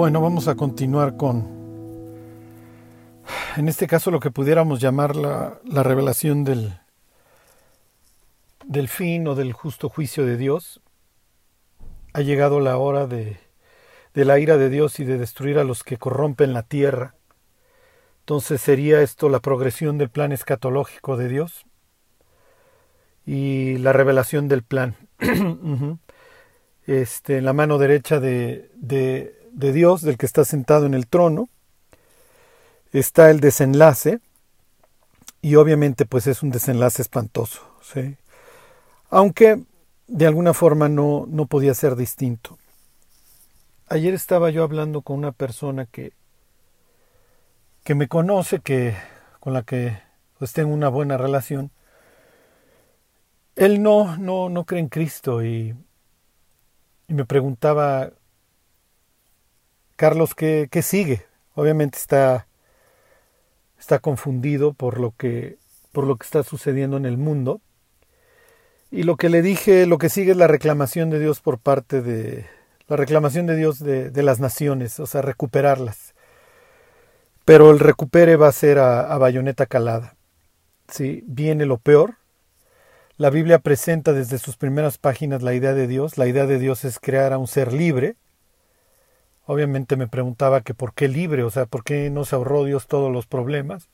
Bueno, vamos a continuar con, en este caso, lo que pudiéramos llamar la, la revelación del, del fin o del justo juicio de Dios. Ha llegado la hora de, de la ira de Dios y de destruir a los que corrompen la tierra. Entonces sería esto la progresión del plan escatológico de Dios y la revelación del plan. este, en la mano derecha de, de, de, Dios, del que está sentado en el trono, está el desenlace y obviamente pues es un desenlace espantoso. Aunque de alguna forma no, no podía ser distinto. Ayer estaba yo hablando con una persona que, que me conoce, que, con la que pues tengo una buena relación. Él no, no, no cree en Cristo y me preguntaba, Carlos, ¿qué, ¿qué, sigue? Obviamente está, está confundido por lo, que, por lo que está sucediendo en el mundo. Y lo que le dije, lo que sigue es la reclamación de Dios por parte de la reclamación de Dios de, las naciones, o sea, recuperarlas. Pero el recupere va a ser a, a bayoneta calada. ¿sí? Viene lo peor. La Biblia presenta desde sus primeras páginas la idea de Dios. La idea de Dios es crear a un ser libre. Obviamente me preguntaba que por qué libre, o sea, por qué no se ahorró Dios todos los problemas.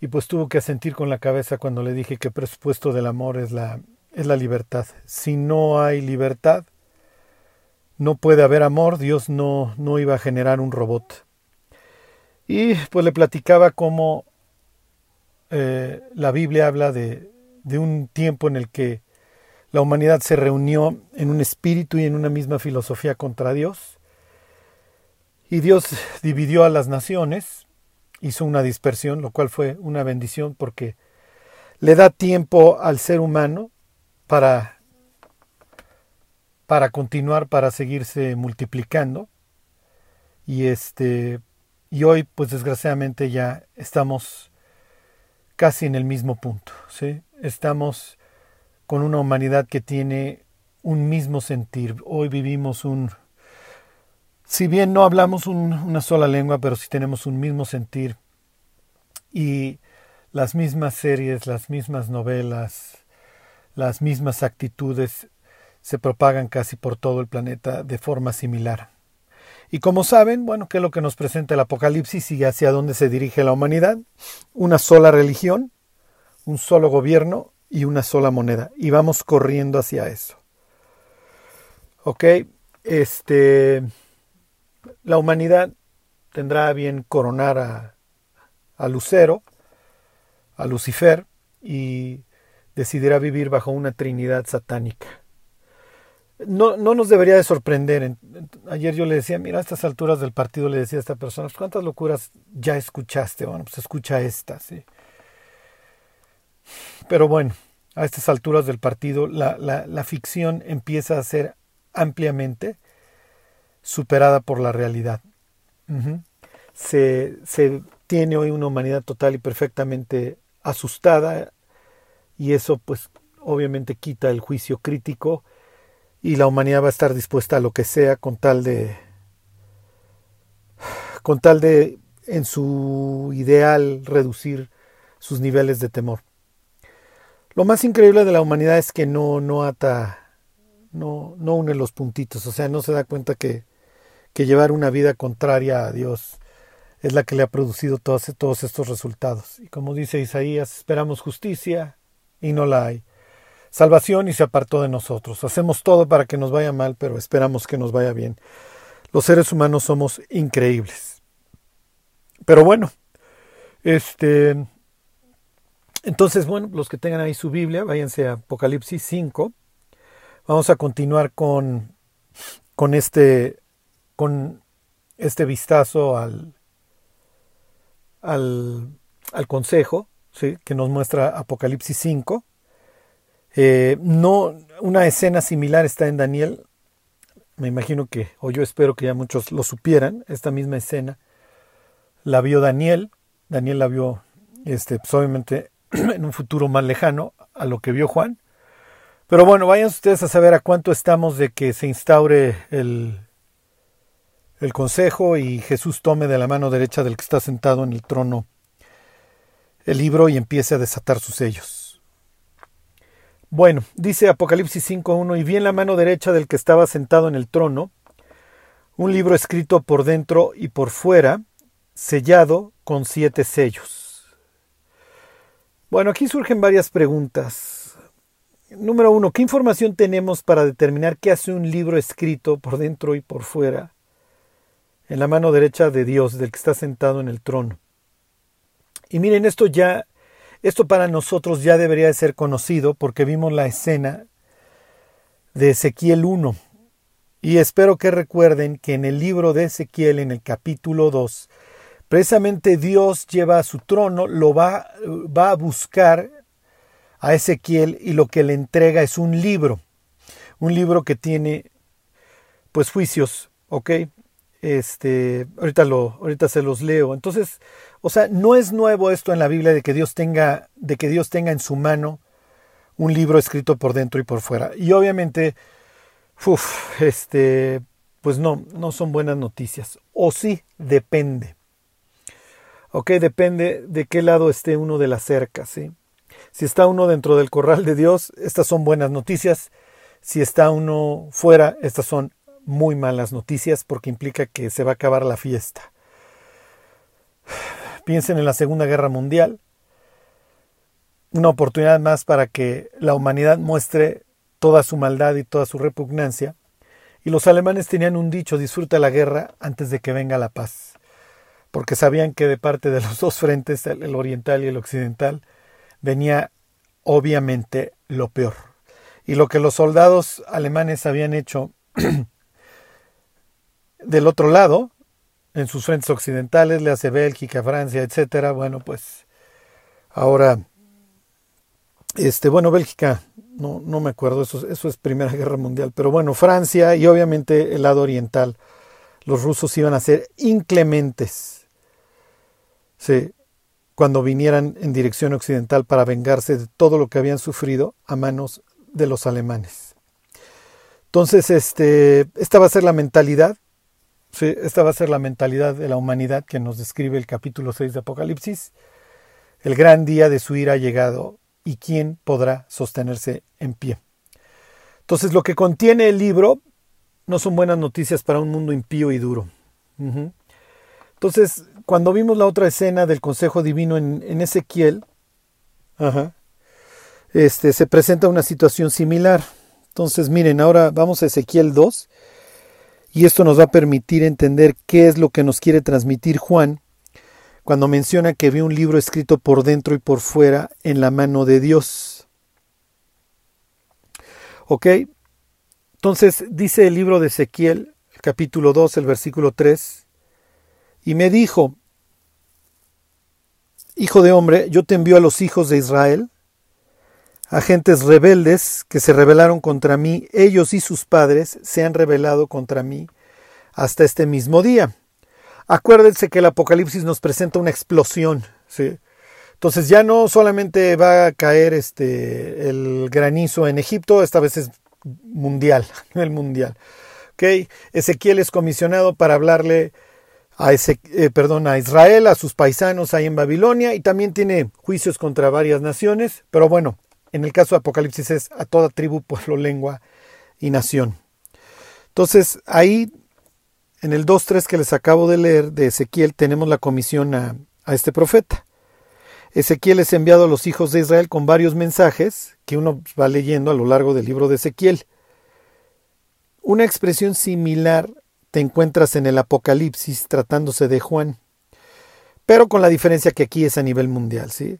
Y pues tuvo que asentir con la cabeza cuando le dije que el presupuesto del amor es la, es la libertad. Si no hay libertad, no puede haber amor, Dios no, no iba a generar un robot. Y pues le platicaba cómo eh, la Biblia habla de, de un tiempo en el que la humanidad se reunió en un espíritu y en una misma filosofía contra Dios. Y Dios dividió a las naciones, hizo una dispersión, lo cual fue una bendición porque le da tiempo al ser humano para para continuar, para seguirse multiplicando. Y este y hoy pues desgraciadamente ya estamos casi en el mismo punto, ¿sí? Estamos con una humanidad que tiene un mismo sentir. Hoy vivimos un si bien no hablamos un, una sola lengua, pero sí tenemos un mismo sentir y las mismas series, las mismas novelas, las mismas actitudes se propagan casi por todo el planeta de forma similar. Y como saben, bueno, ¿qué es lo que nos presenta el Apocalipsis y hacia dónde se dirige la humanidad? Una sola religión, un solo gobierno y una sola moneda. Y vamos corriendo hacia eso. Ok, este, la humanidad tendrá bien coronar a, Lucero, a Lucifer, y decidirá vivir bajo una trinidad satánica no, no nos debería de sorprender. Ayer yo le decía, mira, a estas alturas del partido le decía a esta persona, pues, ¿cuántas locuras ya escuchaste? Bueno, pues escucha esta, sí. Pero bueno, a estas alturas del partido la, la, ficción empieza a ser ampliamente superada por la realidad. se, se tiene hoy una humanidad total y perfectamente asustada y eso pues obviamente quita el juicio crítico y la humanidad va a estar dispuesta a lo que sea con tal de con tal de en su ideal reducir sus niveles de temor. Lo más increíble de la humanidad es que no, no ata, no, no une los puntitos, o sea, no se da cuenta que, que llevar una vida contraria a Dios es la que le ha producido todos, todos estos resultados. Y como dice Isaías, esperamos justicia y no la hay salvación y se apartó de nosotros. Hacemos todo para que nos vaya mal, pero esperamos que nos vaya bien. Los seres humanos somos increíbles. Pero bueno, este entonces, bueno, los que tengan ahí su Biblia, váyanse a Apocalipsis 5. Vamos a continuar con, con este con este vistazo al, al, al consejo ¿sí? que nos muestra Apocalipsis 5. Eh, no, una escena similar está en Daniel. Me imagino que, o yo espero que ya muchos lo supieran, esta misma escena la vio Daniel. Daniel la vio, este, pues obviamente, en un futuro más lejano a lo que vio Juan. Pero bueno, vayan ustedes a saber a cuánto estamos de que se instaure el, el consejo y Jesús tome de la mano derecha del que está sentado en el trono el libro y empiece a desatar sus sellos. Bueno, dice Apocalipsis 5.1, y vi en la mano derecha del que estaba sentado en el trono un libro escrito por dentro y por fuera, sellado con siete sellos. Bueno, aquí surgen varias preguntas. Número uno, ¿qué información tenemos para determinar qué hace un libro escrito por dentro y por fuera en la mano derecha de Dios, del que está sentado en el trono? Y miren, esto ya, esto para nosotros ya debería de ser conocido porque vimos la escena de Ezequiel 1. Y espero que recuerden que en el libro de Ezequiel, en el capítulo 2, precisamente Dios lleva a su trono, lo va, va a buscar a Ezequiel y lo que le entrega es un libro, un libro que tiene pues juicios, ¿ok? Este, ahorita lo, ahorita se los leo. Entonces, o sea, no es nuevo esto en la Biblia de que Dios tenga, de que Dios tenga en su mano un libro escrito por dentro y por fuera. Y obviamente, uf, este, pues no, no son buenas noticias. O sí, depende. Ok, depende de qué lado esté uno de la cerca, ¿sí? Si está uno dentro del corral de Dios, estas son buenas noticias. Si está uno fuera, estas son muy malas noticias porque implica que se va a acabar la fiesta. Piensen en la Segunda Guerra Mundial, una oportunidad más para que la humanidad muestre toda su maldad y toda su repugnancia. Y los alemanes tenían un dicho, disfruta la guerra antes de que venga la paz, porque sabían que de parte de los dos frentes, el oriental y el occidental, venía obviamente lo peor. Y lo que los soldados alemanes habían hecho del otro lado, en sus frentes occidentales, le hace Bélgica, Francia, etcétera. Bueno, pues ahora, este, bueno, Bélgica, no, no me acuerdo, eso, eso es Primera Guerra Mundial, pero bueno, Francia y obviamente el lado oriental, los rusos iban a ser inclementes. Sí, cuando vinieran en dirección occidental para vengarse de todo lo que habían sufrido a manos de los alemanes. Entonces, este, esta va a ser la mentalidad, esta va a ser la mentalidad de la humanidad que nos describe el capítulo 6 de Apocalipsis. El gran día de su ira ha llegado y quién podrá sostenerse en pie. Entonces, lo que contiene el libro no son buenas noticias para un mundo impío y duro. Entonces, cuando vimos la otra escena del Consejo Divino en, Ezequiel, este, se presenta una situación similar. Entonces, miren, ahora vamos a Ezequiel 2 y esto nos va a permitir entender qué es lo que nos quiere transmitir Juan cuando menciona que ve un libro escrito por dentro y por fuera en la mano de Dios. ¿Ok? Entonces dice el libro de Ezequiel, capítulo 2, el versículo 3, y me dijo, Hijo de hombre, yo te envío a los hijos de Israel, agentes rebeldes que se rebelaron contra mí, ellos y sus padres se han rebelado contra mí hasta este mismo día. Acuérdense que el Apocalipsis nos presenta una explosión. Entonces ya no solamente va a caer este el granizo en Egipto, esta vez es mundial, a nivel mundial. ¿Okay? Ezequiel es comisionado para hablarle a, ese, eh, perdón, a Israel, a sus paisanos ahí en Babilonia, y también tiene juicios contra varias naciones, pero bueno, en el caso de Apocalipsis es a toda tribu, pueblo, lengua y nación. Entonces, ahí, en el 2.3 que les acabo de leer de Ezequiel, tenemos la comisión a, a este profeta. Ezequiel es enviado a los hijos de Israel con varios mensajes que uno va leyendo a lo largo del libro de Ezequiel. Una expresión similar te encuentras en el Apocalipsis tratándose de Juan, pero con la diferencia que aquí es a nivel mundial, ¿sí?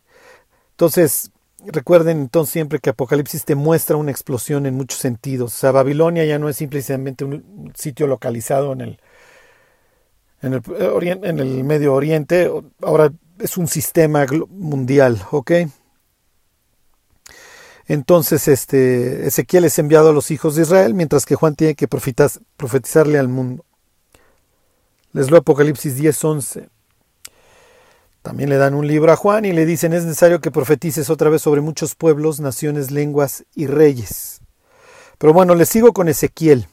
Entonces, recuerden entonces siempre que Apocalipsis te muestra una explosión en muchos sentidos. O sea, Babilonia ya no es simplemente un sitio localizado en el, en el, en el Medio Oriente, ahora es un sistema mundial, ¿ok? Entonces, este, Ezequiel es enviado a los hijos de Israel, mientras que Juan tiene que profetizarle al mundo. Les leo Apocalipsis 10:11. También le dan un libro a Juan y le dicen es necesario que profetices otra vez sobre muchos pueblos, naciones, lenguas y reyes. Pero bueno, les sigo con Ezequiel.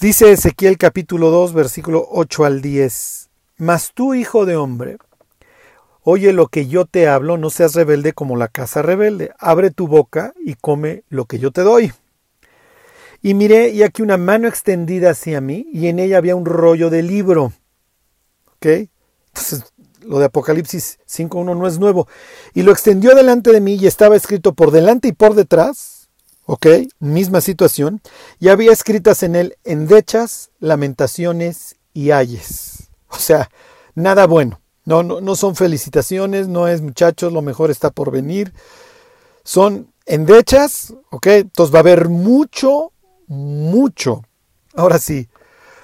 Dice Ezequiel capítulo 2, versículo 8 al 10. Mas tú, hijo de hombre, oye lo que yo te hablo, no seas rebelde como la casa rebelde. Abre tu boca y come lo que yo te doy. Y miré, y aquí una mano extendida hacia mí, y en ella había un rollo de libro. ¿Ok? Entonces, lo de Apocalipsis 5.1 no es nuevo. Y lo extendió delante de mí y estaba escrito por delante y por detrás. ¿Ok? Misma situación. Y había escritas en él endechas, lamentaciones y ayes. O sea, nada bueno. No, no, no son felicitaciones, no es muchachos, lo mejor está por venir. Son endechas, ¿ok? Entonces va a haber mucho mucho. Ahora sí,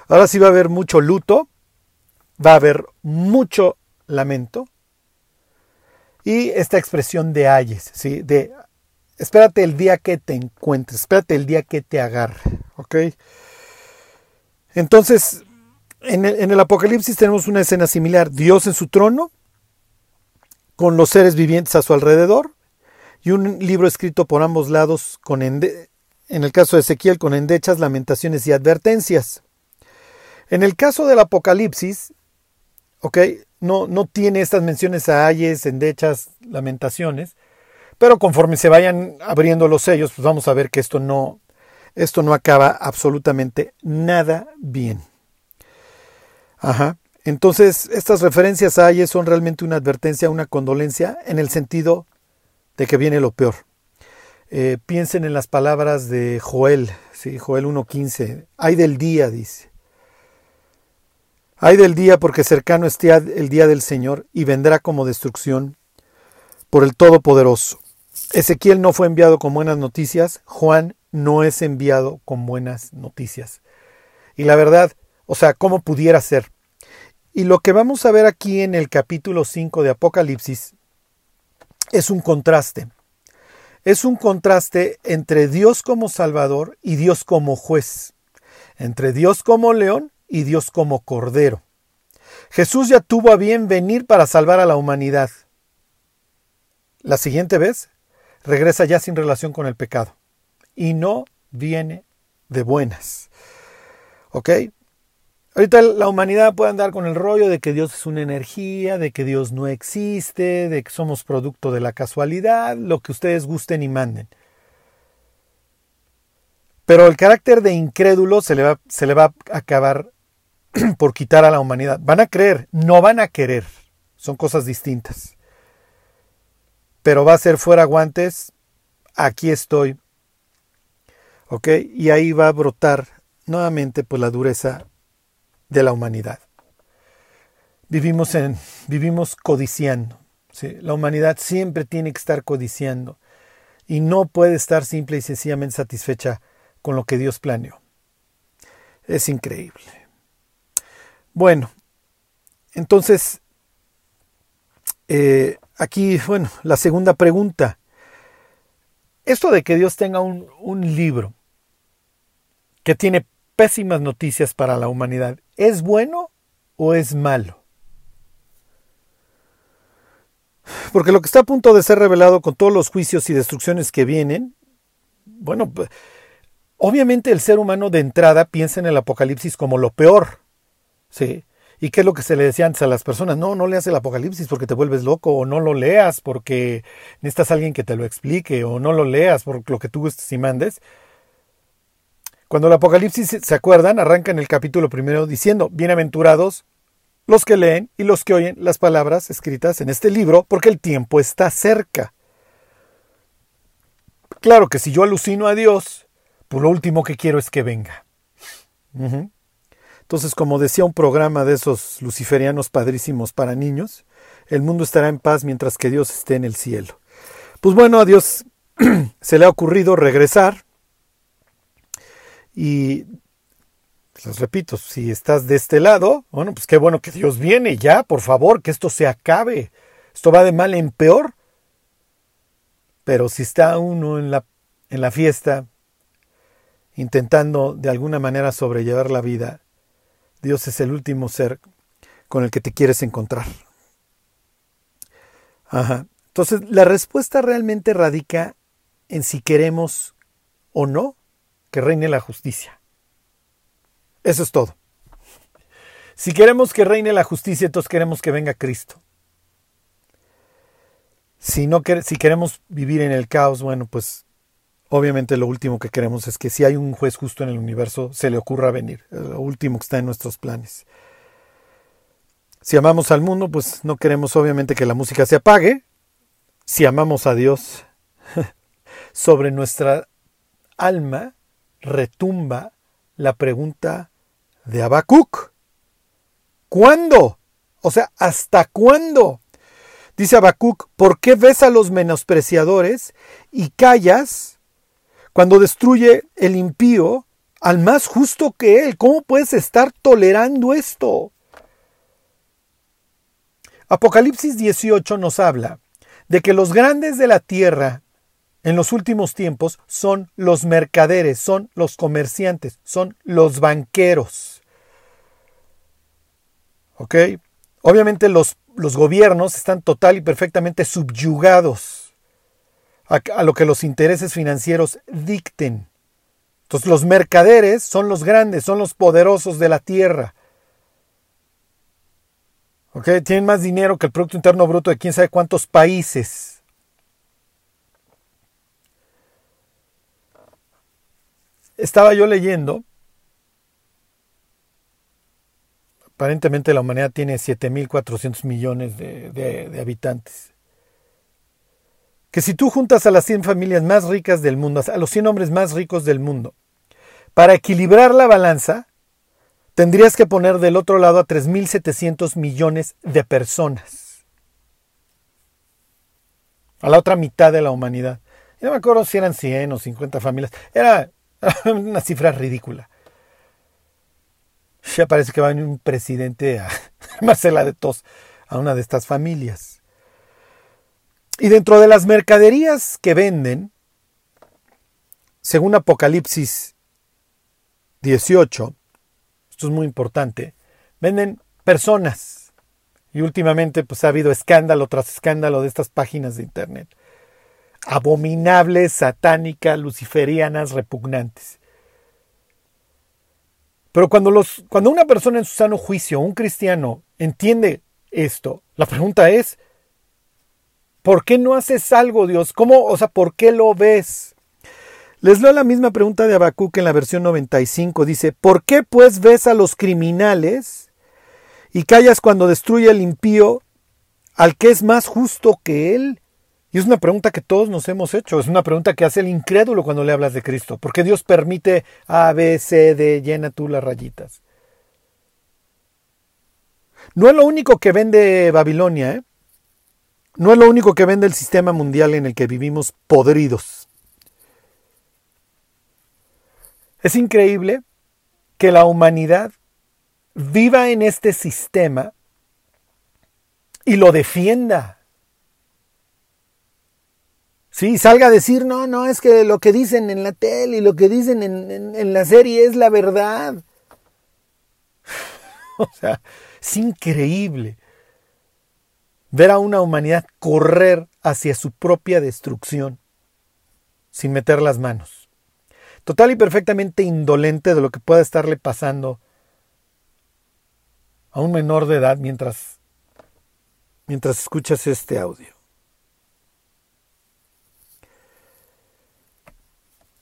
ahora sí va a haber mucho luto, va a haber mucho lamento. Y esta expresión de ayes, ¿sí? De espérate el día que te encuentres, espérate el día que te agarre, ¿ok? Entonces, en el, Apocalipsis tenemos una escena similar, Dios en su trono, con los seres vivientes a su alrededor, y un libro escrito por ambos lados con, en el caso de Ezequiel con endechas, lamentaciones y advertencias. En el caso del Apocalipsis, ok, no, no tiene estas menciones a ayes, endechas, lamentaciones, pero conforme se vayan abriendo los sellos, pues vamos a ver que esto no, esto no acaba absolutamente nada bien. Ajá. Entonces, estas referencias a ayes son realmente una advertencia, una condolencia, en el sentido de que viene lo peor. Eh, piensen en las palabras de Joel, ¿sí? Joel 1.15. Hay del día, dice. Hay del día porque cercano esté el día del Señor y vendrá como destrucción por el Todopoderoso. Ezequiel no fue enviado con buenas noticias, Juan no es enviado con buenas noticias. Y la verdad, o sea, ¿cómo pudiera ser? Y lo que vamos a ver aquí en el capítulo 5 de Apocalipsis es un contraste es un contraste entre Dios como Salvador y Dios como juez, entre Dios como león y Dios como cordero. Jesús ya tuvo a bien venir para salvar a la humanidad. La siguiente vez regresa ya sin relación con el pecado y no viene de buenas. ¿Ok? Ahorita la humanidad puede andar con el rollo de que Dios es una energía, de que Dios no existe, de que somos producto de la casualidad, lo que ustedes gusten y manden. Pero el carácter de incrédulo se le va, se le va a acabar por quitar a la humanidad. Van a creer, no van a querer. Son cosas distintas. Pero va a ser fuera guantes, aquí estoy. ¿Ok? Y ahí va a brotar nuevamente pues la dureza de la humanidad. Vivimos, en, vivimos codiciando. La humanidad siempre tiene que estar codiciando y no puede estar simple y sencillamente satisfecha con lo que Dios planeó. Es increíble. Bueno, entonces, eh, aquí, bueno, la segunda pregunta. Esto de que Dios tenga un, un libro que tiene pésimas noticias para la humanidad. ¿Es bueno o es malo? Porque lo que está a punto de ser revelado con todos los juicios y destrucciones que vienen, bueno, obviamente el ser humano de entrada piensa en el Apocalipsis como lo peor. ¿Sí? ¿Y qué es lo que se le decía antes a las personas? No, no leas el Apocalipsis porque te vuelves loco, o no lo leas porque necesitas alguien que te lo explique, o no lo leas por lo que tú gustes y mandes. Cuando el Apocalipsis, ¿se acuerdan? Arranca en el capítulo primero diciendo, bienaventurados los que leen y los que oyen las palabras escritas en este libro, porque el tiempo está cerca. Claro que si yo alucino a Dios, pues lo último que quiero es que venga. Entonces, como decía un programa de esos luciferianos padrísimos para niños, el mundo estará en paz mientras que Dios esté en el cielo. Pues bueno, a Dios se le ha ocurrido regresar y les repito, si estás de este lado, bueno, pues qué bueno que Dios viene ya, por favor, que esto se acabe. Esto va de mal en peor. Pero si está uno en la, en la fiesta, intentando de alguna manera sobrellevar la vida, Dios es el último ser con el que te quieres encontrar. Ajá. Entonces, la respuesta realmente radica en si queremos o no que reine la justicia. Eso es todo. Si queremos que reine la justicia, entonces queremos que venga Cristo. Si, no, si queremos vivir en el caos, bueno, pues obviamente lo último que queremos es que si hay un juez justo en el universo, se le ocurra venir. Lo último que está en nuestros planes. Si amamos al mundo, pues no queremos obviamente que la música se apague. Si amamos a Dios, sobre nuestra alma retumba la pregunta de Habacuc. ¿Cuándo? O sea, ¿hasta cuándo? Dice Habacuc, ¿por qué ves a los menospreciadores y callas cuando destruye el impío al más justo que él? ¿Cómo puedes estar tolerando esto? Apocalipsis 18 nos habla de que los grandes de la tierra en los últimos tiempos son los mercaderes, son los comerciantes, son los banqueros. ¿Ok? Obviamente los, los gobiernos están total y perfectamente subyugados a, lo que los intereses financieros dicten. Entonces los mercaderes son los grandes, son los poderosos de la tierra. ¿Ok? Tienen más dinero que el Producto Interno Bruto de quién sabe cuántos países. Estaba yo leyendo Aparentemente la humanidad tiene 7.400 millones de, habitantes. Que si tú juntas a las 100 familias más ricas del mundo, a los 100 hombres más ricos del mundo, para equilibrar la balanza, tendrías que poner del otro lado a 3.700 millones de personas. A la otra mitad de la humanidad. Y no me acuerdo si eran 100 o 50 familias. Era una cifra ridícula. Ya parece que va un presidente a Marcela de Tos a una de estas familias. Y dentro de las mercaderías que venden, según Apocalipsis 18, esto es muy importante, venden personas. Y últimamente pues ha habido escándalo tras escándalo de estas páginas de internet. Abominables, satánicas, luciferianas, repugnantes. Pero cuando, los, cuando una persona en su sano juicio, un cristiano, entiende esto, la pregunta es, ¿por qué no haces algo, Dios? ¿Cómo, o sea, por qué lo ves? Les leo la misma pregunta de Habacuc en la versión 95. Dice, ¿por qué pues ves a los criminales y callas cuando destruye el impío al que es más justo que él? Y es una pregunta que todos nos hemos hecho, es una pregunta que hace el incrédulo cuando le hablas de Cristo. ¿Por qué Dios permite A, B, C, D, llena tú las rayitas? No es lo único que vende Babilonia, ¿eh? no es lo único que vende el sistema mundial en el que vivimos podridos. Es increíble que la humanidad viva en este sistema y lo defienda. Sí, salga a decir, no, no, es que lo que dicen en la tele y lo que dicen en, la serie es la verdad. o sea, es increíble ver a una humanidad correr hacia su propia destrucción sin meter las manos. Total y perfectamente indolente de lo que pueda estarle pasando a un menor de edad mientras, mientras escuchas este audio.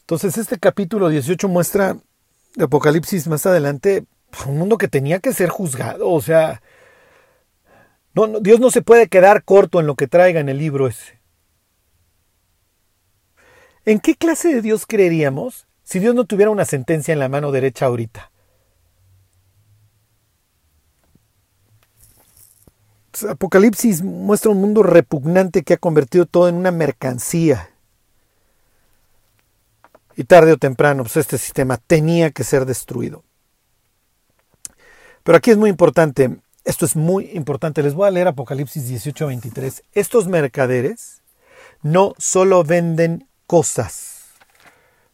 Entonces este capítulo 18 muestra de Apocalipsis más adelante pues, un mundo que tenía que ser juzgado, o sea, no, Dios no se puede quedar corto en lo que traiga en el libro ese. ¿En qué clase de Dios creeríamos si Dios no tuviera una sentencia en la mano derecha ahorita? Apocalipsis muestra un mundo repugnante que ha convertido todo en una mercancía. Y tarde o temprano, pues este sistema tenía que ser destruido. Pero aquí es muy importante, esto es muy importante, les voy a leer Apocalipsis 18:23. Estos mercaderes no solo venden cosas,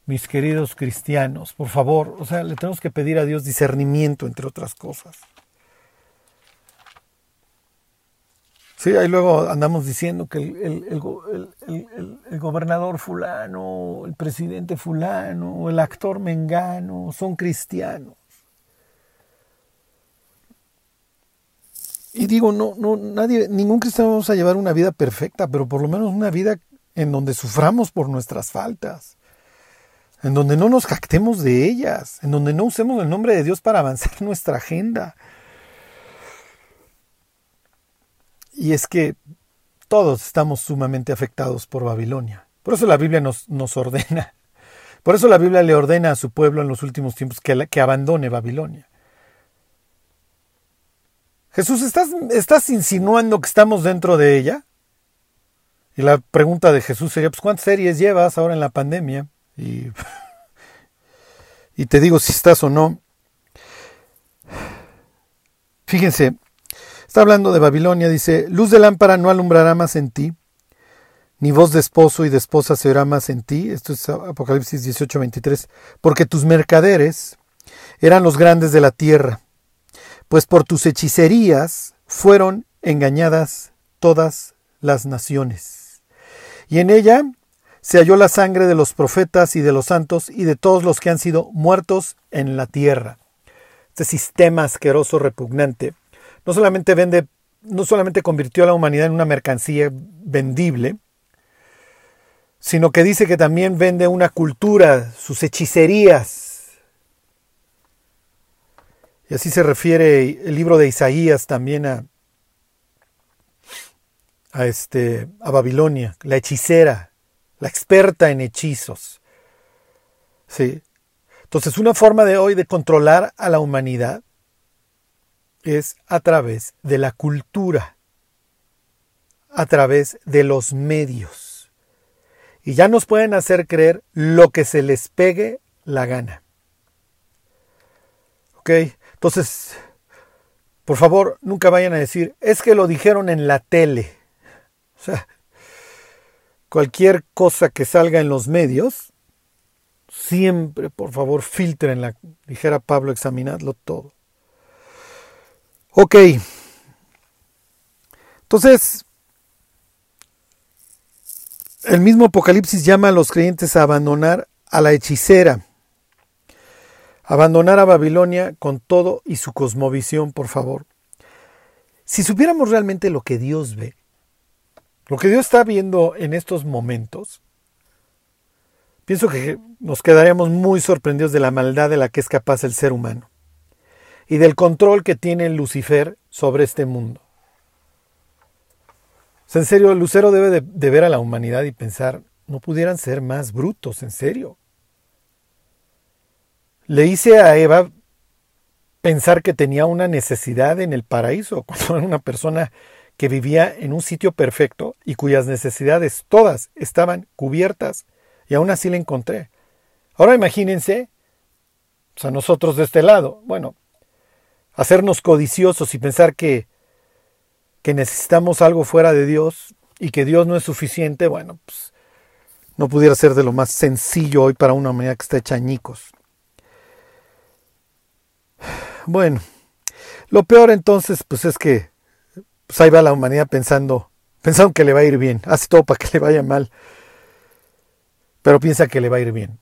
mis queridos cristianos, por favor, o sea, le tenemos que pedir a Dios discernimiento, entre otras cosas. Sí, ahí luego andamos diciendo que el, el, el, el, gobernador fulano, el presidente fulano, el actor mengano, son cristianos. Y digo, no, no, nadie, ningún cristiano vamos a llevar una vida perfecta, pero por lo menos una vida en donde suframos por nuestras faltas, en donde no nos jactemos de ellas, en donde no usemos el nombre de Dios para avanzar nuestra agenda, Y es que todos estamos sumamente afectados por Babilonia. Por eso la Biblia nos, nos ordena. Por eso la Biblia le ordena a su pueblo en los últimos tiempos que, que abandone Babilonia. Jesús, ¿estás, ¿estás insinuando que estamos dentro de ella? Y la pregunta de Jesús sería, pues, ¿cuántas series llevas ahora en la pandemia? Y, y te digo si estás o no. Fíjense, está hablando de Babilonia, dice, luz de lámpara no alumbrará más en ti, ni voz de esposo y de esposa se oirá más en ti. Esto es Apocalipsis 18, 23. Porque tus mercaderes eran los grandes de la tierra, pues por tus hechicerías fueron engañadas todas las naciones y en ella se halló la sangre de los profetas y de los santos y de todos los que han sido muertos en la tierra. Este sistema asqueroso, repugnante, no solamente vende, no solamente convirtió a la humanidad en una mercancía vendible, sino que dice que también vende una cultura, sus hechicerías. Y así se refiere el libro de Isaías también a, a, este, a Babilonia, la hechicera, la experta en hechizos. ¿Sí? Entonces, una forma de hoy de controlar a la humanidad es a través de la cultura, a través de los medios. Y ya nos pueden hacer creer lo que se les pegue la gana. ¿Ok? Entonces, por favor, nunca vayan a decir, es que lo dijeron en la tele. O sea, cualquier cosa que salga en los medios, siempre, por favor, filtrenla. Dijera Pablo, examinadlo todo. Ok. Entonces, el mismo Apocalipsis llama a los creyentes a abandonar a la hechicera. Abandonar a Babilonia con todo y su cosmovisión, por favor. Si supiéramos realmente lo que Dios ve, lo que Dios está viendo en estos momentos, pienso que nos quedaríamos muy sorprendidos de la maldad de la que es capaz el ser humano y del control que tiene Lucifer sobre este mundo. en serio, Lucero debe de, ver a la humanidad y pensar, no pudieran ser más brutos, en serio. Le hice a Eva pensar que tenía una necesidad en el paraíso, cuando era una persona que vivía en un sitio perfecto y cuyas necesidades todas estaban cubiertas y aún así la encontré. Ahora imagínense, o sea, nosotros de este lado, bueno, hacernos codiciosos y pensar que, que necesitamos algo fuera de Dios y que Dios no es suficiente, bueno, pues no pudiera ser de lo más sencillo hoy para una humanidad que está hecha añicos. Bueno, lo peor entonces, pues es que pues ahí va la humanidad pensando, pensando que le va a ir bien, hace todo para que le vaya mal, pero piensa que le va a ir bien.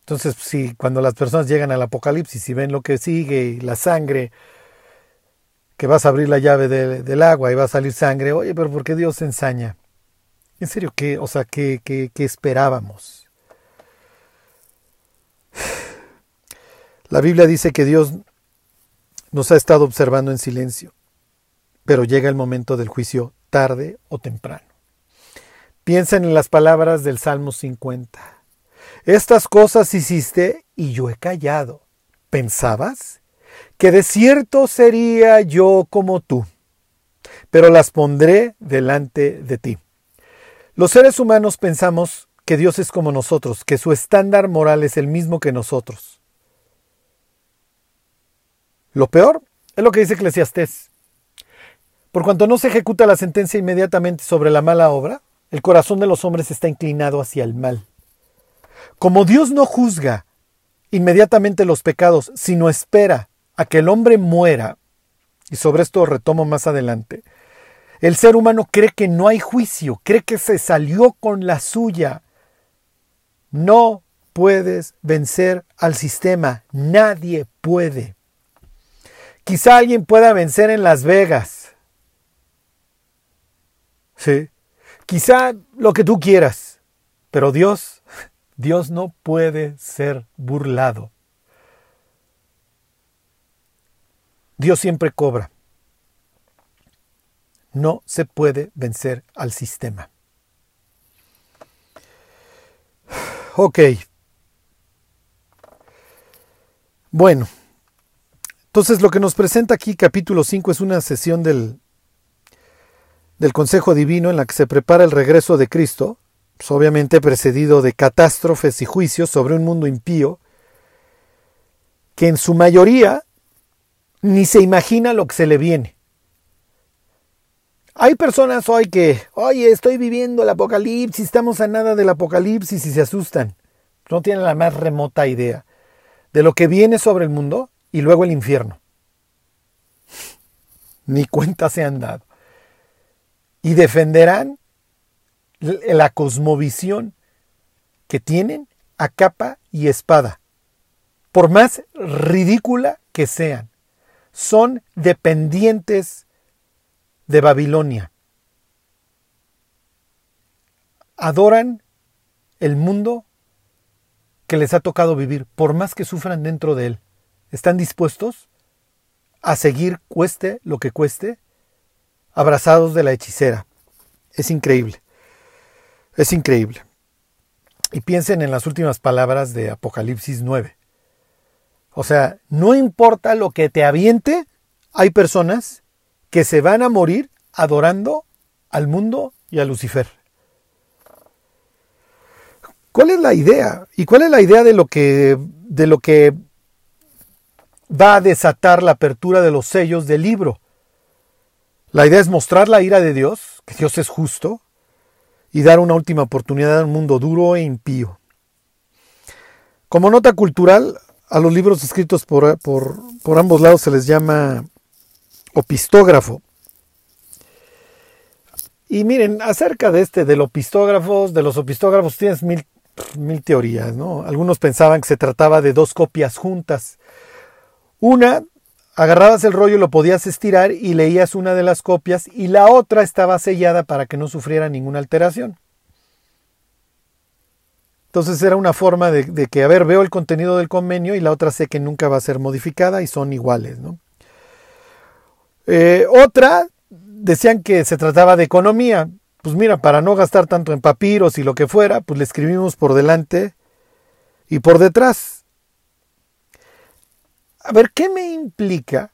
Entonces, si cuando las personas llegan al apocalipsis y ven lo que sigue y la sangre, que vas a abrir la llave del agua y va a salir sangre, oye, pero ¿por qué Dios se ensaña? En serio, ¿qué, o sea, qué, qué, qué esperábamos? La Biblia dice que Dios nos ha estado observando en silencio pero llega el momento del juicio tarde o temprano. Piensen en las palabras del Salmo 50. Estas cosas hiciste y yo he callado. ¿Pensabas? Que de cierto sería yo como tú, pero las pondré delante de ti. Los seres humanos pensamos que Dios es como nosotros, que su estándar moral es el mismo que nosotros. Lo peor es lo que dice Eclesiastés. Por cuanto no se ejecuta la sentencia inmediatamente sobre la mala obra, el corazón de los hombres está inclinado hacia el mal. Como Dios no juzga inmediatamente los pecados, sino espera a que el hombre muera, y sobre esto retomo más adelante, el ser humano cree que no hay juicio, cree que se salió con la suya. No puedes vencer al sistema, nadie puede. Quizá alguien pueda vencer en Las Vegas, ¿sí? Quizá lo que tú quieras, pero Dios, Dios no puede ser burlado. Dios siempre cobra. No se puede vencer al sistema. Ok. Bueno, entonces lo que nos presenta aquí capítulo 5 es una sesión del, del Consejo Divino en la que se prepara el regreso de Cristo, pues obviamente precedido de catástrofes y juicios sobre un mundo impío, que en su mayoría ni se imagina lo que se le viene. Hay personas hoy que, oye, estoy viviendo el apocalipsis, estamos a nada del apocalipsis y se asustan. No tienen la más remota idea de lo que viene sobre el mundo y luego el infierno. Ni cuenta se han dado. Y defenderán la cosmovisión que tienen a capa y espada, por más ridícula que sean. Son dependientes de Babilonia. Adoran el mundo que les ha tocado vivir, por más que sufran dentro de él están dispuestos a seguir cueste lo que cueste, abrazados de la hechicera. Es increíble. Es increíble. Y piensen en las últimas palabras de Apocalipsis 9. O sea, no importa lo que te aviente, hay personas que se van a morir adorando al mundo y a Lucifer. ¿Cuál es la idea? ¿Y cuál es la idea de lo que de lo que va a desatar la apertura de los sellos del libro. La idea es mostrar la ira de Dios, que Dios es justo, y dar una última oportunidad a un mundo duro e impío. Como nota cultural, a los libros escritos por, por, ambos lados se les llama opistógrafo. Y miren, acerca de este, de los opistógrafos, de los opistógrafos tienes mil, mil teorías, ¿no? Algunos pensaban que se trataba de dos copias juntas una, agarrabas el rollo, lo podías estirar y leías una de las copias y la otra estaba sellada para que no sufriera ninguna alteración. Entonces era una forma de, que, a ver, veo el contenido del convenio y la otra sé que nunca va a ser modificada y son iguales. ¿no? Eh, otra, decían que se trataba de economía. Pues mira, para no gastar tanto en papiros y lo que fuera, pues le escribimos por delante y por detrás. A ver, ¿qué me implica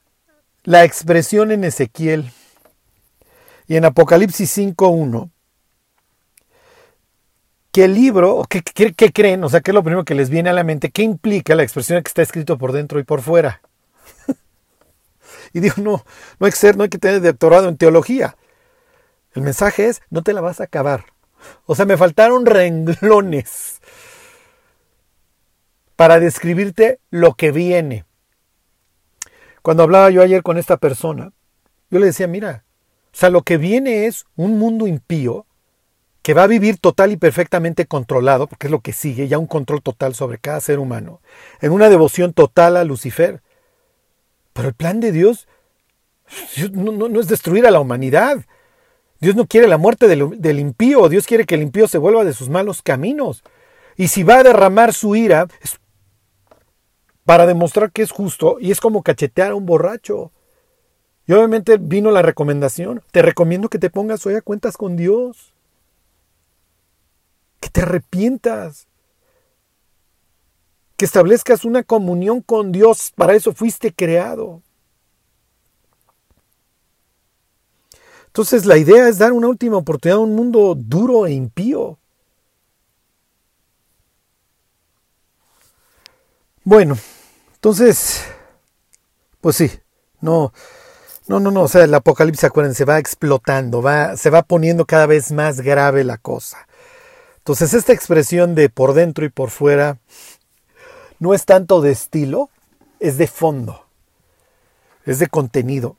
la expresión en Ezequiel y en Apocalipsis 5.1? Que el libro, ¿qué, qué, creen? O sea, ¿qué es lo primero que les viene a la mente? ¿Qué implica la expresión que está escrito por dentro y por fuera? y digo, no, no hay que ser, no hay que tener doctorado en teología. El mensaje es, no te la vas a acabar. O sea, me faltaron renglones para describirte lo que viene. Cuando hablaba yo ayer con esta persona, yo le decía, mira, o sea, lo que viene es un mundo impío que va a vivir total y perfectamente controlado, porque es lo que sigue, ya un control total sobre cada ser humano, en una devoción total a Lucifer. Pero el plan de Dios no, es destruir a la humanidad. Dios no quiere la muerte del, del, impío, Dios quiere que el impío se vuelva de sus malos caminos. Y si va a derramar su ira, es para demostrar que es justo y es como cachetear a un borracho. Y obviamente vino la recomendación. Te recomiendo que te pongas hoy a cuentas con Dios. Que te arrepientas. Que establezcas una comunión con Dios. Para eso fuiste creado. Entonces la idea es dar una última oportunidad a un mundo duro e impío. Bueno, entonces, pues sí, no, no, no, no, o sea, el apocalipsis, acuérdense, va explotando, va, se va poniendo cada vez más grave la cosa. Entonces, esta expresión de por dentro y por fuera no es tanto de estilo, es de fondo, es de contenido.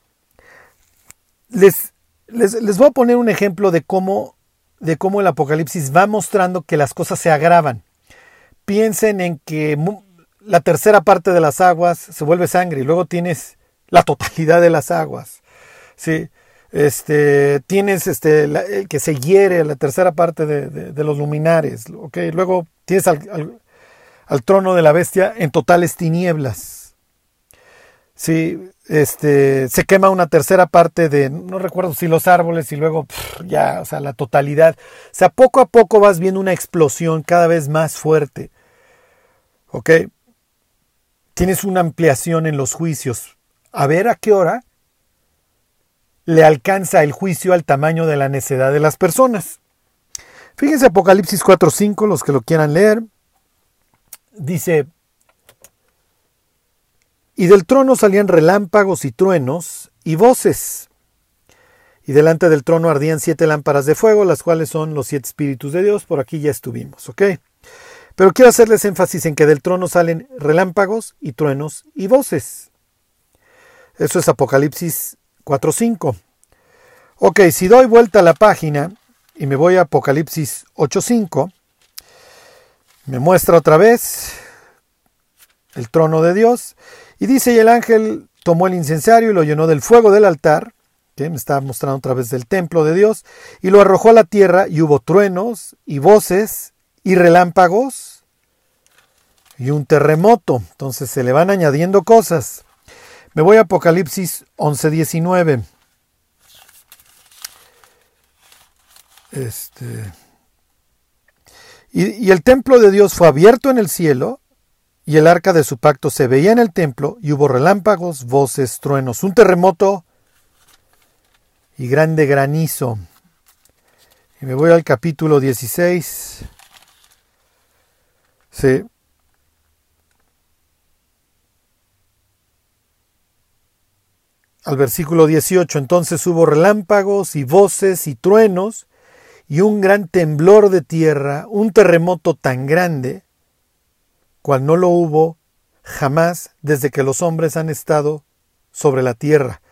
Les, les, les voy a poner un ejemplo de cómo, de cómo el apocalipsis va mostrando que las cosas se agravan. Piensen en que la tercera parte de las aguas se vuelve sangre y luego tienes la totalidad de las aguas. ¿sí? Este, tienes este, el que se hiere la tercera parte de, los luminares. ¿okay? Luego tienes al, al, trono de la bestia en totales tinieblas. Sí, este, se quema una tercera parte de, no recuerdo si los árboles y luego ya, o sea, la totalidad. O sea, poco a poco vas viendo una explosión cada vez más fuerte. ¿Ok? Tienes una ampliación en los juicios. A ver a qué hora le alcanza el juicio al tamaño de la necedad de las personas. Fíjense Apocalipsis 4.5, los que lo quieran leer. Dice, y del trono salían relámpagos y truenos y voces. Y delante del trono ardían siete lámparas de fuego, las cuales son los siete espíritus de Dios. Por aquí ya estuvimos, ¿ok? Pero quiero hacerles énfasis en que del trono salen relámpagos y truenos y voces. Eso es Apocalipsis 4.5. Ok, si doy vuelta a la página y me voy a Apocalipsis 8.5, me muestra otra vez el trono de Dios y dice, y el ángel tomó el incensario y lo llenó del fuego del altar, que me está mostrando otra vez del templo de Dios, y lo arrojó a la tierra y hubo truenos y voces y relámpagos y un terremoto. Entonces se le van añadiendo cosas. Me voy a Apocalipsis 11:19. Este, y, y, el templo de Dios fue abierto en el cielo y el arca de su pacto se veía en el templo, y hubo relámpagos, voces, truenos, un terremoto y grande granizo. Y me voy al capítulo 16. Sí. Al versículo 18, entonces hubo relámpagos y voces y truenos y un gran temblor de tierra, un terremoto tan grande cual no lo hubo jamás desde que los hombres han estado sobre la tierra.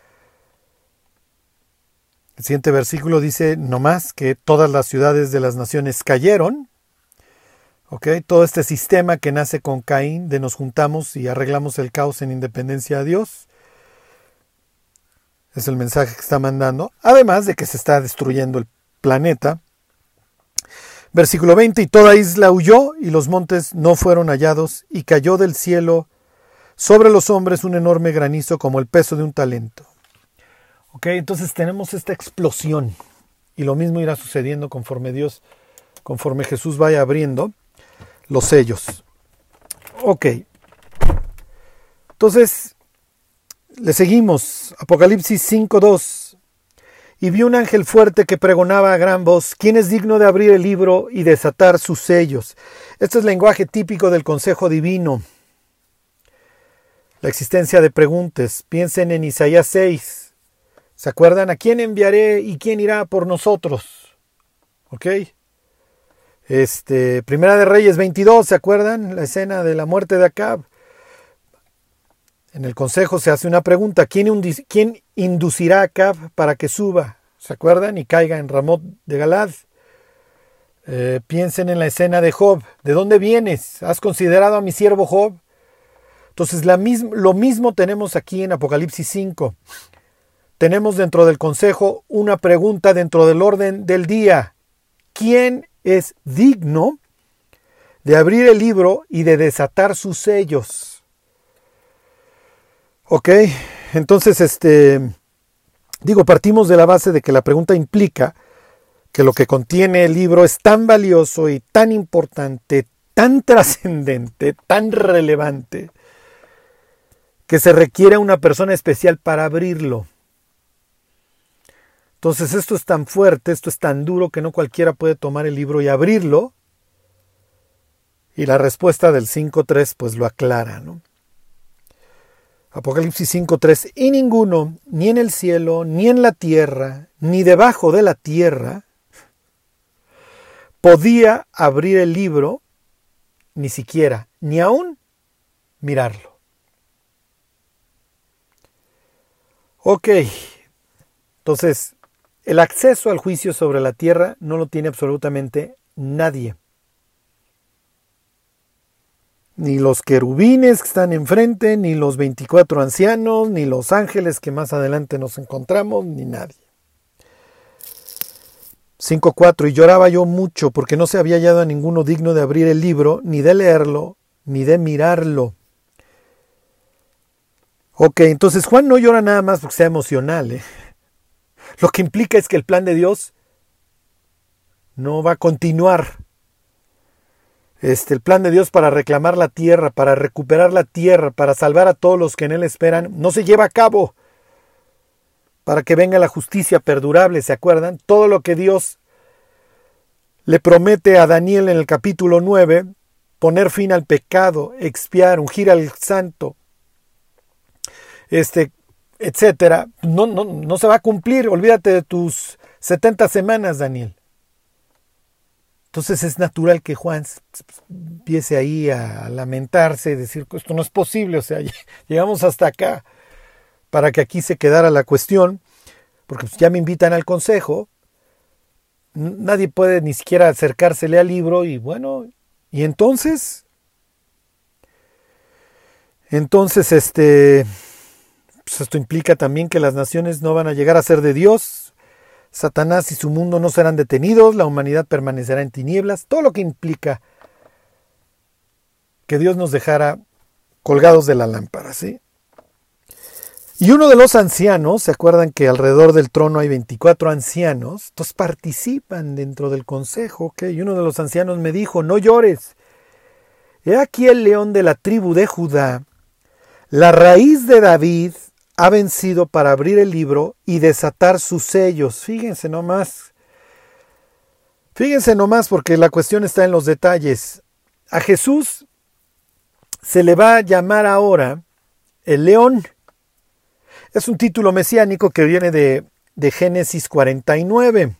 El siguiente versículo dice no más que todas las ciudades de las naciones cayeron. ¿ok? Todo este sistema que nace con Caín de nos juntamos y arreglamos el caos en independencia a Dios. Es el mensaje que está mandando. Además de que se está destruyendo el planeta Versículo 20, y toda isla huyó y los montes no fueron hallados y cayó del cielo sobre los hombres un enorme granizo como el peso de un talento. Ok, entonces tenemos esta explosión y lo mismo irá sucediendo conforme Dios, conforme Jesús vaya abriendo los sellos. Ok, entonces le seguimos. Apocalipsis 5.2 y vi un ángel fuerte que pregonaba a gran voz, ¿quién es digno de abrir el libro y desatar sus sellos? Este es lenguaje típico del consejo divino. La existencia de preguntas. Piensen en Isaías 6. ¿Se acuerdan? ¿A quién enviaré y quién irá por nosotros? ¿Ok? Este, Primera de Reyes 22, ¿se acuerdan? La escena de la muerte de Acab. En el consejo se hace una pregunta, ¿quién, inducirá a Cab para que suba? ¿Se acuerdan? Y caiga en Ramot de Galad. Eh, piensen en la escena de Job. ¿De dónde vienes? ¿Has considerado a mi siervo Job? Entonces lo mismo tenemos aquí en Apocalipsis 5. Tenemos dentro del consejo una pregunta dentro del orden del día. ¿Quién es digno de abrir el libro y de desatar sus sellos? Ok, entonces, este, digo, partimos de la base de que la pregunta implica que lo que contiene el libro es tan valioso y tan importante, tan trascendente, tan relevante, que se requiere una persona especial para abrirlo. Entonces esto es tan fuerte, esto es tan duro que no cualquiera puede tomar el libro y abrirlo. Y la respuesta del 5.3 pues lo aclara, ¿no? Apocalipsis 5.3, y ninguno, ni en el cielo, ni en la tierra, ni debajo de la tierra, podía abrir el libro, ni siquiera, ni aún mirarlo. Ok, entonces, el acceso al juicio sobre la tierra no lo tiene absolutamente nadie ni los querubines que están enfrente, ni los 24 ancianos, ni los ángeles que más adelante nos encontramos, ni nadie. 5.4 Y lloraba yo mucho porque no se había hallado a ninguno digno de abrir el libro, ni de leerlo, ni de mirarlo. Ok, entonces Juan no llora nada más porque sea emocional. ¿eh? Lo que implica es que el plan de Dios no va a continuar. Este, el plan de Dios para reclamar la tierra, para recuperar la tierra, para salvar a todos los que en él esperan, no se lleva a cabo. Para que venga la justicia perdurable, ¿se acuerdan? Todo lo que Dios le promete a Daniel en el capítulo 9, poner fin al pecado, expiar, ungir al santo, este, etcétera, no, no, no se va a cumplir. Olvídate de tus 70 semanas, Daniel. Entonces es natural que Juan empiece ahí a lamentarse, decir, esto no es posible, o sea, llegamos hasta acá para que aquí se quedara la cuestión, porque pues, ya me invitan al consejo, nadie puede ni siquiera acercársele al libro y bueno, y entonces, entonces este, pues esto implica también que las naciones no van a llegar a ser de Dios, Satanás y su mundo no serán detenidos, la humanidad permanecerá en tinieblas, todo lo que implica que Dios nos dejara colgados de la lámpara, ¿sí? Y uno de los ancianos, ¿se acuerdan que alrededor del trono hay 24 ancianos? Entonces participan dentro del consejo, ¿ok? Y uno de los ancianos me dijo, no llores. He aquí el león de la tribu de Judá, la raíz de David, ha vencido para abrir el libro y desatar sus sellos. Fíjense nomás. Fíjense nomás porque la cuestión está en los detalles. A Jesús se le va a llamar ahora el león. Es un título mesiánico que viene de, de Génesis 49.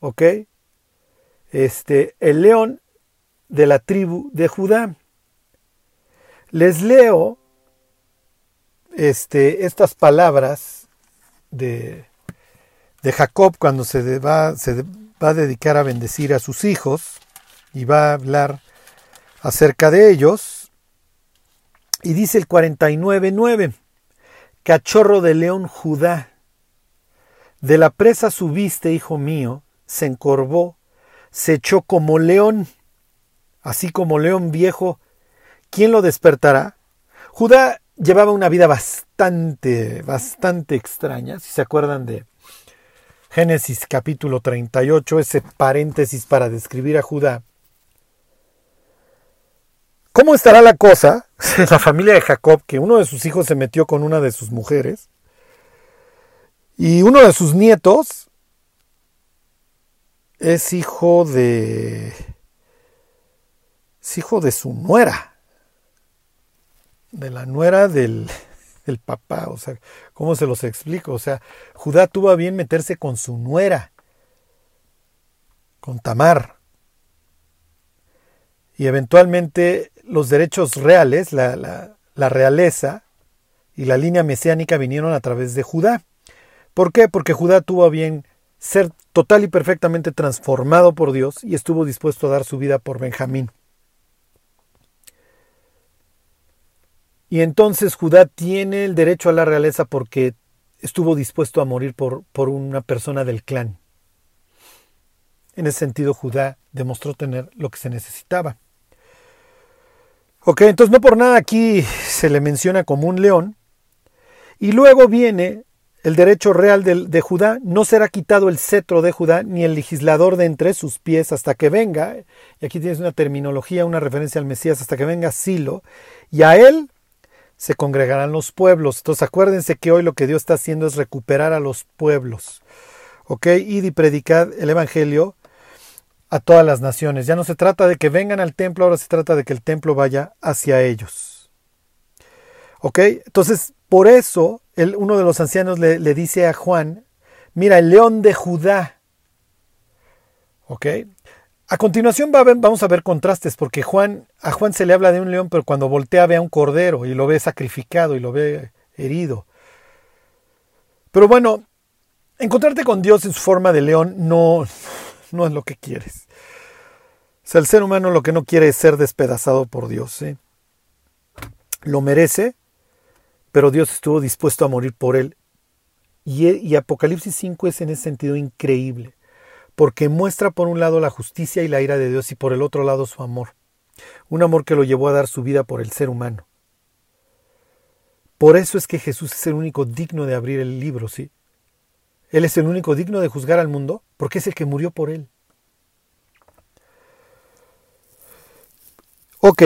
¿Ok? Este, el león de la tribu de Judá. Les leo este, estas palabras de, de Jacob cuando se va, se va a dedicar a bendecir a sus hijos y va a hablar acerca de ellos. Y dice el 49.9, cachorro de león Judá, de la presa subiste, hijo mío, se encorvó, se echó como león, así como león viejo, ¿quién lo despertará? Judá llevaba una vida bastante, bastante extraña. Si se acuerdan de Génesis capítulo 38, ese paréntesis para describir a Judá. ¿Cómo estará la cosa? La familia de Jacob, que uno de sus hijos se metió con una de sus mujeres, y uno de sus nietos es hijo de... es hijo de su nuera de la nuera del, del papá. O sea, ¿cómo se los explico? O sea, Judá tuvo a bien meterse con su nuera, con Tamar. Y eventualmente los derechos reales, la, la, la realeza y la línea mesiánica vinieron a través de Judá. ¿Por qué? Porque Judá tuvo a bien ser total y perfectamente transformado por Dios y estuvo dispuesto a dar su vida por Benjamín. Y entonces Judá tiene el derecho a la realeza porque estuvo dispuesto a morir por, por una persona del clan. En ese sentido, Judá demostró tener lo que se necesitaba. Ok, entonces no por nada aquí se le menciona como un león. Y luego viene el derecho real de, de, Judá. No será quitado el cetro de Judá ni el legislador de entre sus pies hasta que venga. Y aquí tienes una terminología, una referencia al Mesías, hasta que venga Silo. Y a él se congregarán los pueblos. Entonces acuérdense que hoy lo que Dios está haciendo es recuperar a los pueblos. ¿Ok? Id y predicad el Evangelio a todas las naciones. Ya no se trata de que vengan al templo, ahora se trata de que el templo vaya hacia ellos. ¿Ok? Entonces, por eso, uno de los ancianos le, le dice a Juan, mira, el león de Judá. ¿Ok? A continuación vamos a ver contrastes, porque Juan, a Juan se le habla de un león, pero cuando voltea ve a un cordero y lo ve sacrificado y lo ve herido. Pero bueno, encontrarte con Dios en su forma de león no, no es lo que quieres. O sea, el ser humano lo que no quiere es ser despedazado por Dios. ¿eh? Lo merece, pero Dios estuvo dispuesto a morir por él Y, y Apocalipsis 5 es en ese sentido increíble, porque muestra por un lado la justicia y la ira de Dios y por el otro lado su amor. Un amor que lo llevó a dar su vida por el ser humano. Por eso es que Jesús es el único digno de abrir el libro, ¿sí? Él es el único digno de juzgar al mundo porque es el que murió por él. Ok.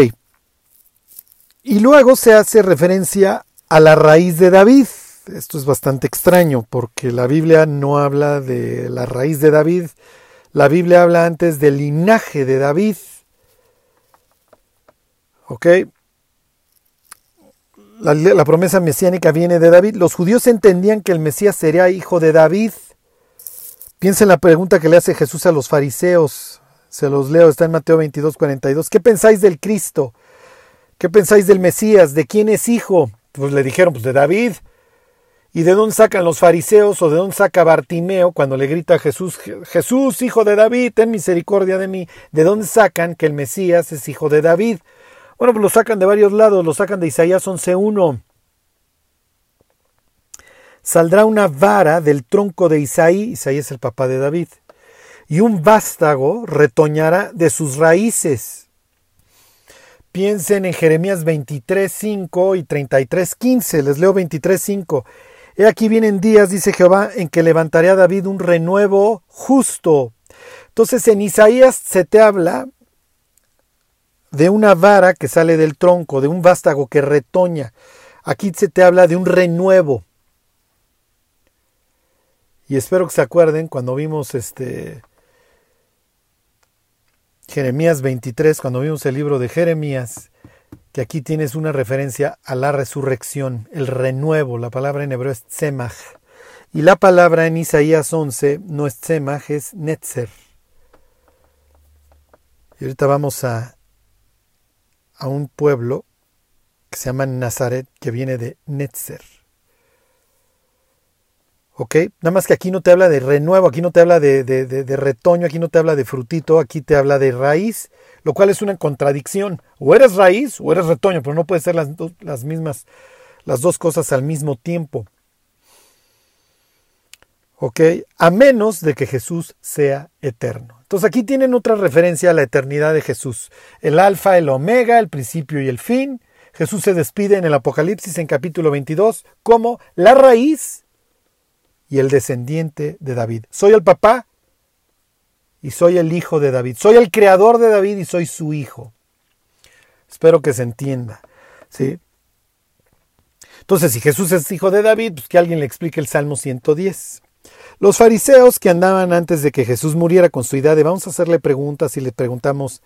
Y luego se hace referencia a la raíz de David. Esto es bastante extraño porque la Biblia no habla de la raíz de David. La Biblia habla antes del linaje de David. ¿Ok? La, promesa mesiánica viene de David. Los judíos entendían que el Mesías sería hijo de David. Piensa en la pregunta que le hace Jesús a los fariseos. Se los leo, está en Mateo 22, 42. ¿Qué pensáis del Cristo? ¿Qué pensáis del Mesías? ¿De quién es hijo? Pues le dijeron, pues de David. ¿Y de dónde sacan los fariseos o de dónde saca Bartimeo cuando le grita a Jesús, Jesús, hijo de David, ten misericordia de mí? ¿De dónde sacan que el Mesías es hijo de David? Bueno, pues lo sacan de varios lados, lo sacan de Isaías 11.1. Saldrá una vara del tronco de Isaí, Isaí es el papá de David, y un vástago retoñará de sus raíces. Piensen en Jeremías 23.5 y 33.15, les leo 23.5. He aquí vienen días, dice Jehová, en que levantaré a David un renuevo justo. Entonces en Isaías se te habla de una vara que sale del tronco, de un vástago que retoña. Aquí se te habla de un renuevo. Y espero que se acuerden cuando vimos este Jeremías 23, cuando vimos el libro de Jeremías, que aquí tienes una referencia a la resurrección, el renuevo. La palabra en hebreo es tzemach. Y la palabra en Isaías 11 no es tzemach, es netzer. Y ahorita vamos a a un pueblo que se llama Nazaret, que viene de Netzer. ¿Ok? Nada más que aquí no te habla de renuevo, aquí no te habla de, de, retoño, aquí no te habla de frutito, aquí te habla de raíz, lo cual es una contradicción. O eres raíz o eres retoño, pero no puede ser las, las mismas, las dos cosas al mismo tiempo. ¿Ok? A menos de que Jesús sea eterno. Entonces aquí tienen otra referencia a la eternidad de Jesús. El alfa, el omega, el principio y el fin. Jesús se despide en el Apocalipsis en capítulo 22 como la raíz y el descendiente de David. Soy el papá y soy el hijo de David. Soy el creador de David y soy su hijo. Espero que se entienda. ¿sí? Entonces, si Jesús es hijo de David, pues que alguien le explique el Salmo 110. Los fariseos que andaban antes de que Jesús muriera con su idea de vamos a hacerle preguntas y le preguntamos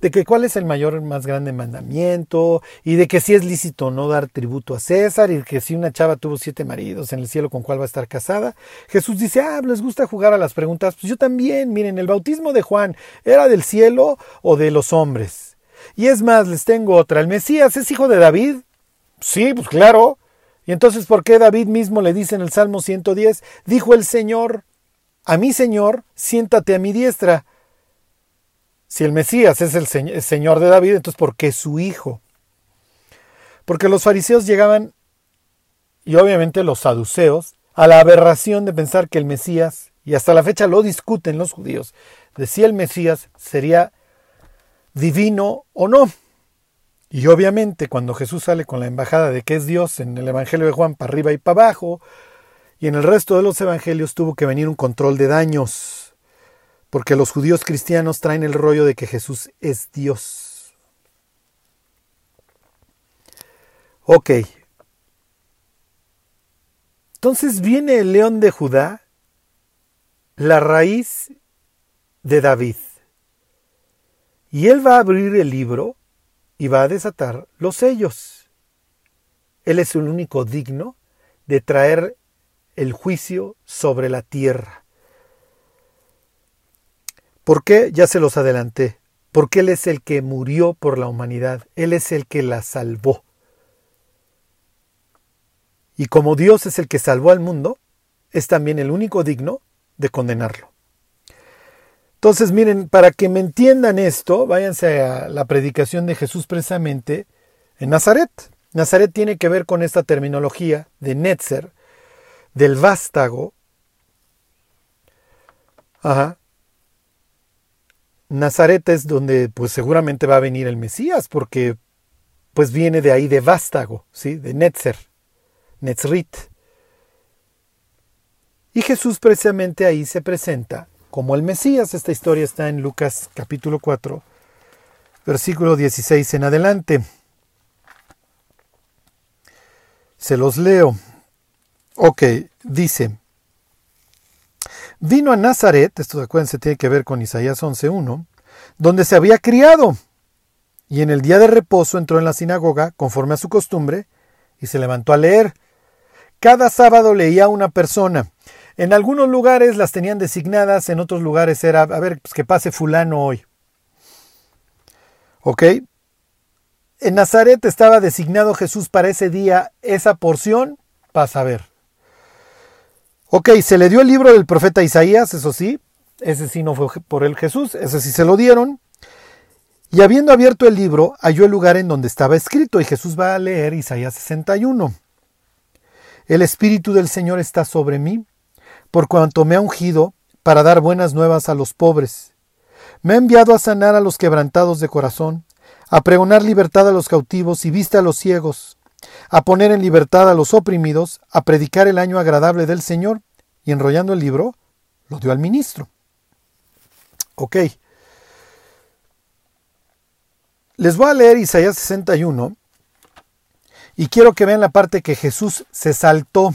de que cuál es el mayor, más grande mandamiento, y de que si es lícito no dar tributo a César, y que si una chava tuvo siete maridos en el cielo, ¿con cuál va a estar casada? Jesús dice, ah, les gusta jugar a las preguntas, pues yo también, miren, el bautismo de Juan, ¿era del cielo o de los hombres? Y es más, les tengo otra, ¿el Mesías es hijo de David? Sí, pues claro. Y entonces, ¿por qué David mismo le dice en el Salmo 110, dijo el Señor, a mi Señor, siéntate a mi diestra? Si el Mesías es el Señor de David, entonces ¿por qué su hijo? Porque los fariseos llegaban, y obviamente los saduceos, a la aberración de pensar que el Mesías, y hasta la fecha lo discuten los judíos, de si el Mesías sería divino o no. Y obviamente cuando Jesús sale con la embajada de que es Dios en el Evangelio de Juan para arriba y para abajo, y en el resto de los evangelios tuvo que venir un control de daños, porque los judíos cristianos traen el rollo de que Jesús es Dios. Ok. Entonces viene el león de Judá, la raíz de David. Y él va a abrir el libro y va a desatar los sellos. Él es el único digno de traer el juicio sobre la tierra. ¿Por qué? Ya se los adelanté. Porque Él es el que murió por la humanidad. Él es el que la salvó. Y como Dios es el que salvó al mundo, es también el único digno de condenarlo. Entonces, miren, para que me entiendan esto, váyanse a la predicación de Jesús precisamente en Nazaret. Nazaret tiene que ver con esta terminología de Netzer, del vástago, ajá, Nazaret es donde pues seguramente va a venir el Mesías, porque pues viene de ahí de vástago, ¿sí? de Netzer, Netzrit. Y Jesús precisamente ahí se presenta como el Mesías. Esta historia está en Lucas capítulo 4, versículo 16 en adelante. Se los leo. Ok, dice, vino a Nazaret, esto acuérdense tiene que ver con Isaías 11.1, donde se había criado, y en el día de reposo entró en la sinagoga, conforme a su costumbre, y se levantó a leer. Cada sábado leía una persona. En algunos lugares las tenían designadas, en otros lugares era, a ver, pues que pase fulano hoy. ¿Ok? En Nazaret estaba designado Jesús para ese día, esa porción, para saber. Ok, se le dio el libro del profeta Isaías, eso sí, ese sí no fue por él Jesús, ese sí se lo dieron. Y habiendo abierto el libro, halló el lugar en donde estaba escrito, y Jesús va a leer Isaías 61. El Espíritu del Señor está sobre mí, por cuanto me ha ungido para dar buenas nuevas a los pobres. Me ha enviado a sanar a los quebrantados de corazón, a pregonar libertad a los cautivos y vista a los ciegos, a poner en libertad a los oprimidos, a predicar el año agradable del Señor, y enrollando el libro, lo dio al ministro. Ok. Les voy a leer Isaías 61 y quiero que vean la parte que Jesús se saltó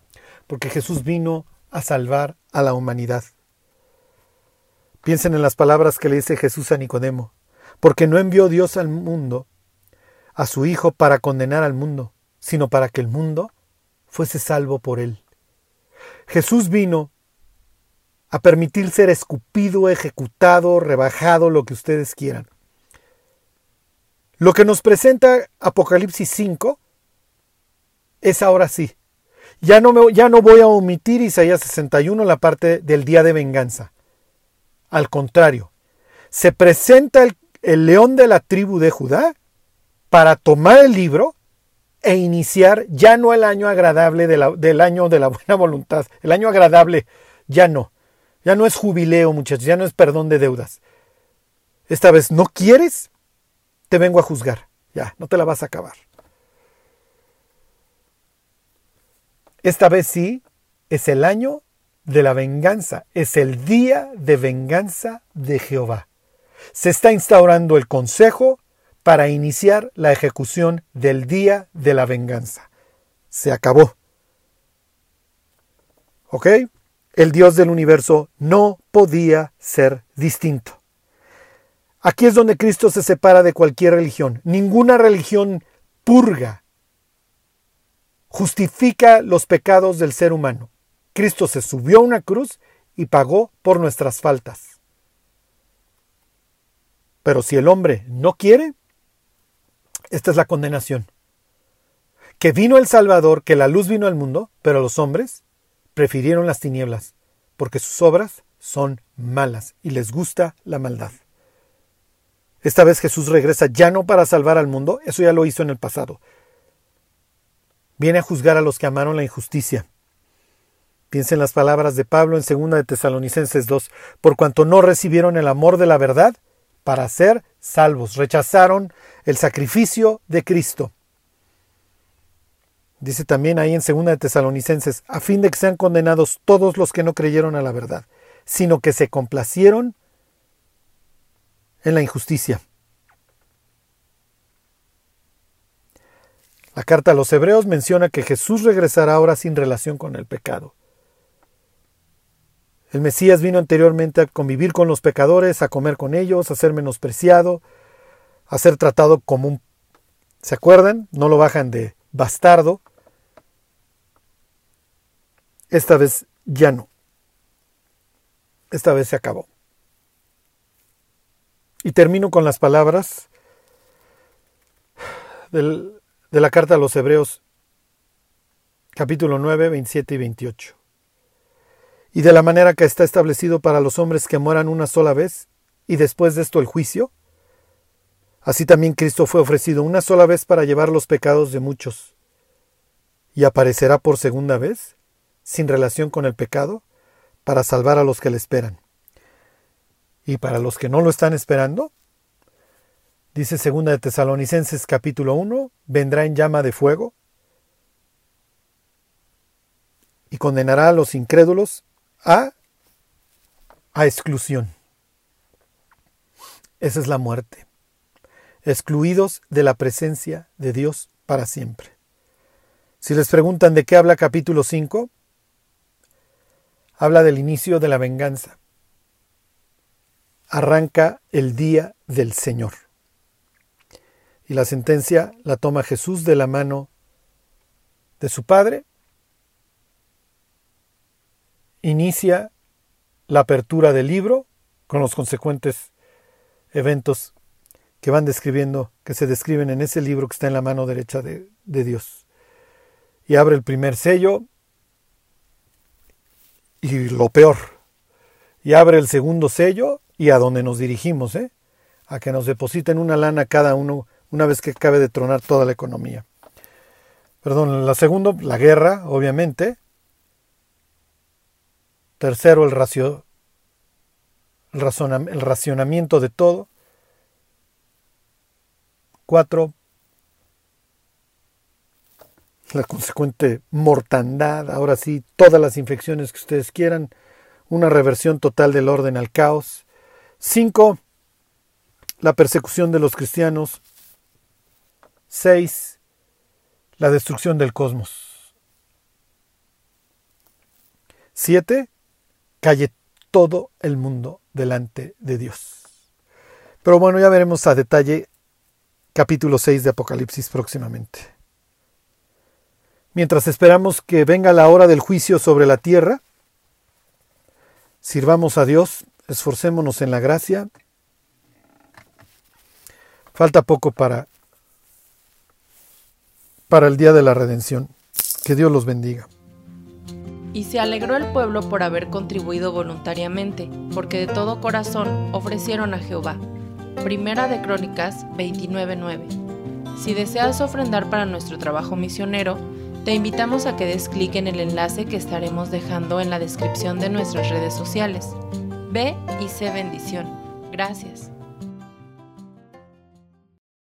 Porque Jesús vino a salvar a la humanidad. Piensen en las palabras que le dice Jesús a Nicodemo. Porque no envió Dios al mundo a su Hijo para condenar al mundo, sino para que el mundo fuese salvo por él. Jesús vino a permitir ser escupido, ejecutado, rebajado, lo que ustedes quieran. Lo que nos presenta Apocalipsis 5 es ahora sí. Ya no, me, ya no voy a omitir Isaías 61, la parte del día de venganza. Al contrario, se presenta el, el león de la tribu de Judá para tomar el libro e iniciar ya no el año agradable del año de la buena voluntad, el año agradable ya no, ya no es jubileo muchachos, ya no es perdón de deudas. Esta vez no quieres, te vengo a juzgar, ya, no te la vas a acabar. Esta vez sí, es el año de la venganza, es el día de venganza de Jehová. Se está instaurando el consejo para iniciar la ejecución del día de la venganza. Se acabó. ¿Ok? El Dios del universo no podía ser distinto. Aquí es donde Cristo se separa de cualquier religión. Ninguna religión purga, justifica los pecados del ser humano. Cristo se subió a una cruz y pagó por nuestras faltas. Pero si el hombre no quiere, esta es la condenación. Que vino el Salvador, que la luz vino al mundo, pero los hombres prefirieron las tinieblas, porque sus obras son malas y les gusta la maldad. Esta vez Jesús regresa ya no para salvar al mundo, eso ya lo hizo en el pasado. Viene a juzgar a los que amaron la injusticia. Piensen las palabras de Pablo en 2 de Tesalonicenses 2, por cuanto no recibieron el amor de la verdad para ser salvos, rechazaron el sacrificio de Cristo. Dice también ahí en 2 de Tesalonicenses, a fin de que sean condenados todos los que no creyeron a la verdad, sino que se complacieron en la injusticia. La carta a los hebreos menciona que Jesús regresará ahora sin relación con el pecado. El Mesías vino anteriormente a convivir con los pecadores, a comer con ellos, a ser menospreciado, a ser tratado como un... ¿Se acuerdan? No lo bajan de bastardo. esta vez ya no. Esta vez se acabó. Y termino con las palabras del, de la carta a los Hebreos, capítulo 9, 27 y 28. Y de la manera que está establecido para los hombres que mueran una sola vez, y después de esto el juicio, así también Cristo fue ofrecido una sola vez para llevar los pecados de muchos, y aparecerá por segunda vez, sin relación con el pecado, para salvar a los que le esperan. Y para los que no lo están esperando, dice segunda de Tesalonicenses capítulo 1, vendrá en llama de fuego y condenará a los incrédulos a, a exclusión. Esa es la muerte. Excluidos de la presencia de Dios para siempre. Si les preguntan de qué habla capítulo 5, habla del inicio de la venganza. Arranca el día del Señor. Y la sentencia la toma Jesús de la mano de su Padre. Inicia la apertura del libro con los consecuentes eventos que van describiendo, que se describen en ese libro que está en la mano derecha de, Dios. Y abre el primer sello y lo peor. Y abre el segundo sello y a donde nos dirigimos, ¿eh? a que nos depositen una lana cada uno una vez que acabe de tronar toda la economía. Perdón, la segunda, la guerra, obviamente. Tercero, el, racio, el, racionamiento de todo. Cuatro, la consecuente mortandad, ahora sí, todas las infecciones que ustedes quieran, una reversión total del orden al caos. Cinco, la persecución de los cristianos. 6. La destrucción del cosmos. 7. Calle todo el mundo delante de Dios. Pero bueno, ya veremos a detalle capítulo 6 de Apocalipsis próximamente. Mientras esperamos que venga la hora del juicio sobre la tierra, sirvamos a Dios, esforcémonos en la gracia. Falta poco para para el día de la redención. Que Dios los bendiga. Y se alegró el pueblo por haber contribuido voluntariamente, porque de todo corazón ofrecieron a Jehová. Primera de Crónicas 29:9. Si deseas ofrendar para nuestro trabajo misionero, te invitamos a que des clic en el enlace que estaremos dejando en la descripción de nuestras redes sociales. Ve y sé bendición. Gracias.